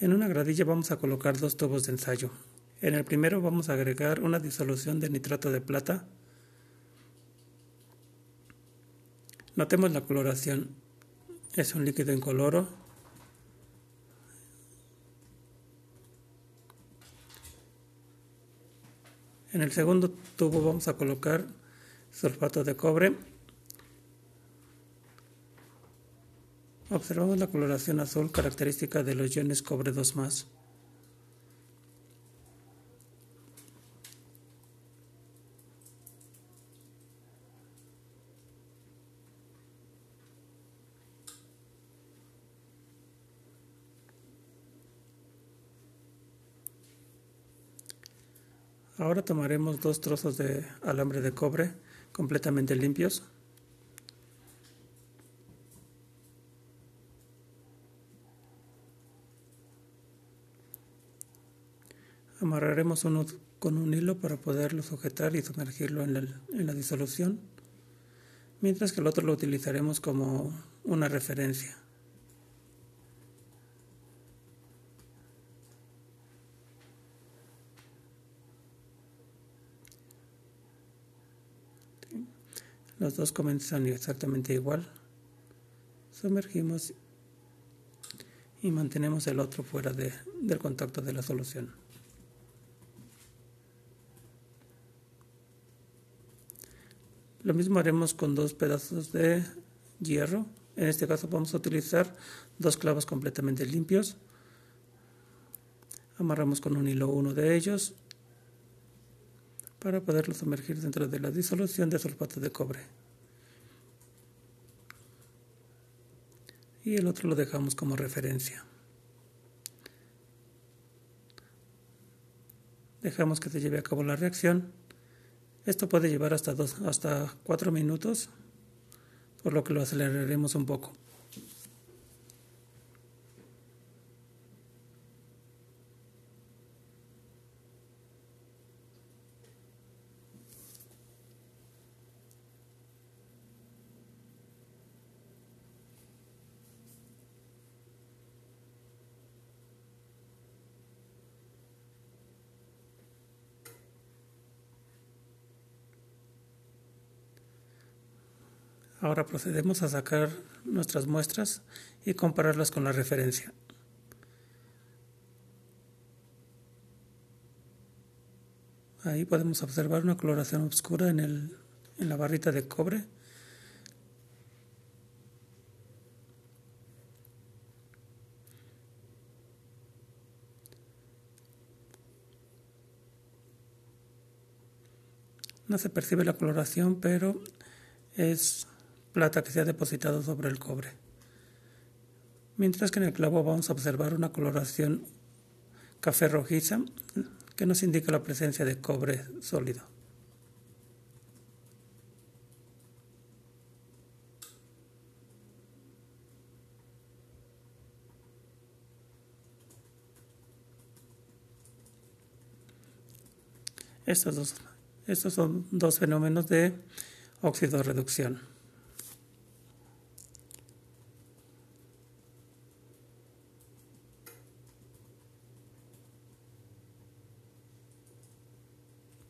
En una gradilla vamos a colocar dos tubos de ensayo. En el primero vamos a agregar una disolución de nitrato de plata. Notemos la coloración. Es un líquido incoloro. En el segundo tubo vamos a colocar sulfato de cobre Observamos la coloración azul característica de los iones cobre 2 más. Ahora tomaremos dos trozos de alambre de cobre completamente limpios Amarraremos uno con un hilo para poderlo sujetar y sumergirlo en la, disolución, mientras que el otro lo utilizaremos como una referencia. Los dos comienzan exactamente igual. Sumergimos y mantenemos el otro fuera de, del contacto de la solución. Lo mismo haremos con dos pedazos de hierro. En este caso vamos a utilizar dos clavos completamente limpios. Amarramos con un hilo uno de ellos para poderlo sumergir dentro de la disolución de sulfato de cobre. Y el otro lo dejamos como referencia. Dejamos que se lleve a cabo la reacción. Esto puede llevar hasta, dos, hasta 4 minutos, por lo que lo aceleraremos un poco. Ahora procedemos a sacar nuestras muestras y compararlas con la referencia. Ahí podemos observar una coloración oscura en, el, en la barrita de cobre. No se percibe la coloración, pero es plata que se ha depositado sobre el cobre. Mientras que en el clavo vamos a observar una coloración café rojiza que nos indica la presencia de cobre sólido. Estos, dos, estos son dos fenómenos de óxido reducción.